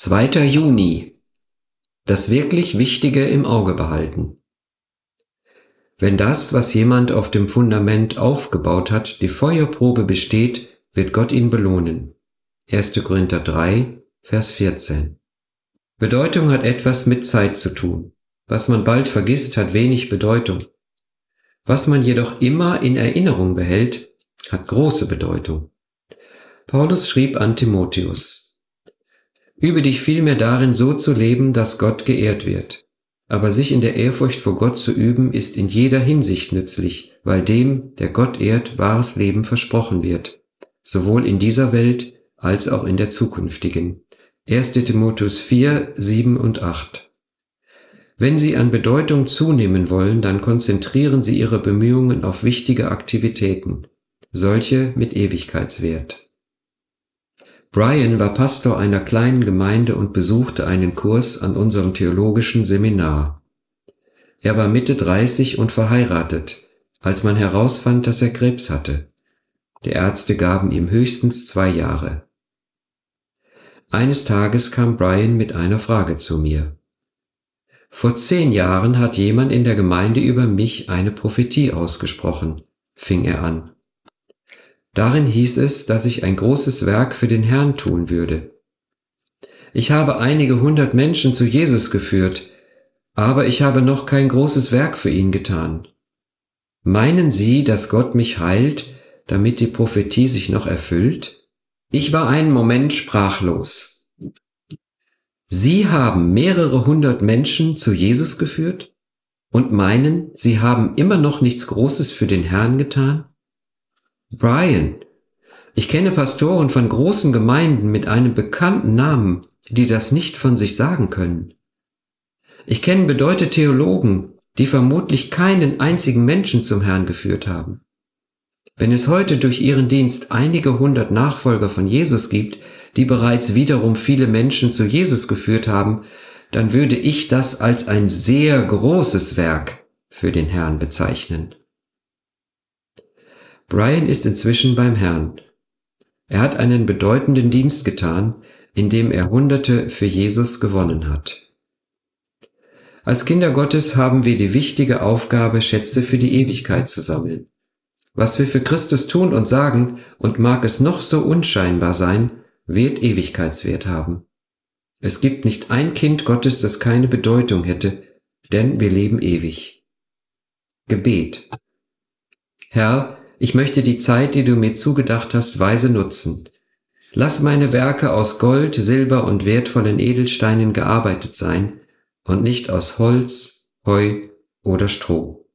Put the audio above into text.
2. Juni. Das wirklich Wichtige im Auge behalten. Wenn das, was jemand auf dem Fundament aufgebaut hat, die Feuerprobe besteht, wird Gott ihn belohnen. 1. Korinther 3, Vers 14. Bedeutung hat etwas mit Zeit zu tun. Was man bald vergisst, hat wenig Bedeutung. Was man jedoch immer in Erinnerung behält, hat große Bedeutung. Paulus schrieb an Timotheus, Übe dich vielmehr darin, so zu leben, dass Gott geehrt wird. Aber sich in der Ehrfurcht vor Gott zu üben, ist in jeder Hinsicht nützlich, weil dem, der Gott ehrt, wahres Leben versprochen wird, sowohl in dieser Welt als auch in der zukünftigen. 1. Timotheus 4, 7 und 8. Wenn Sie an Bedeutung zunehmen wollen, dann konzentrieren Sie Ihre Bemühungen auf wichtige Aktivitäten, solche mit Ewigkeitswert. Brian war Pastor einer kleinen Gemeinde und besuchte einen Kurs an unserem theologischen Seminar. Er war Mitte 30 und verheiratet, als man herausfand, dass er Krebs hatte. Die Ärzte gaben ihm höchstens zwei Jahre. Eines Tages kam Brian mit einer Frage zu mir. Vor zehn Jahren hat jemand in der Gemeinde über mich eine Prophetie ausgesprochen, fing er an. Darin hieß es, dass ich ein großes Werk für den Herrn tun würde. Ich habe einige hundert Menschen zu Jesus geführt, aber ich habe noch kein großes Werk für ihn getan. Meinen Sie, dass Gott mich heilt, damit die Prophetie sich noch erfüllt? Ich war einen Moment sprachlos. Sie haben mehrere hundert Menschen zu Jesus geführt und meinen, Sie haben immer noch nichts Großes für den Herrn getan? Brian. Ich kenne Pastoren von großen Gemeinden mit einem bekannten Namen, die das nicht von sich sagen können. Ich kenne bedeutete Theologen, die vermutlich keinen einzigen Menschen zum Herrn geführt haben. Wenn es heute durch ihren Dienst einige hundert Nachfolger von Jesus gibt, die bereits wiederum viele Menschen zu Jesus geführt haben, dann würde ich das als ein sehr großes Werk für den Herrn bezeichnen. Brian ist inzwischen beim Herrn. Er hat einen bedeutenden Dienst getan, indem er Hunderte für Jesus gewonnen hat. Als Kinder Gottes haben wir die wichtige Aufgabe, Schätze für die Ewigkeit zu sammeln. Was wir für Christus tun und sagen, und mag es noch so unscheinbar sein, wird Ewigkeitswert haben. Es gibt nicht ein Kind Gottes, das keine Bedeutung hätte, denn wir leben ewig. Gebet. Herr, ich möchte die Zeit, die du mir zugedacht hast, weise nutzen. Lass meine Werke aus Gold, Silber und wertvollen Edelsteinen gearbeitet sein und nicht aus Holz, Heu oder Stroh.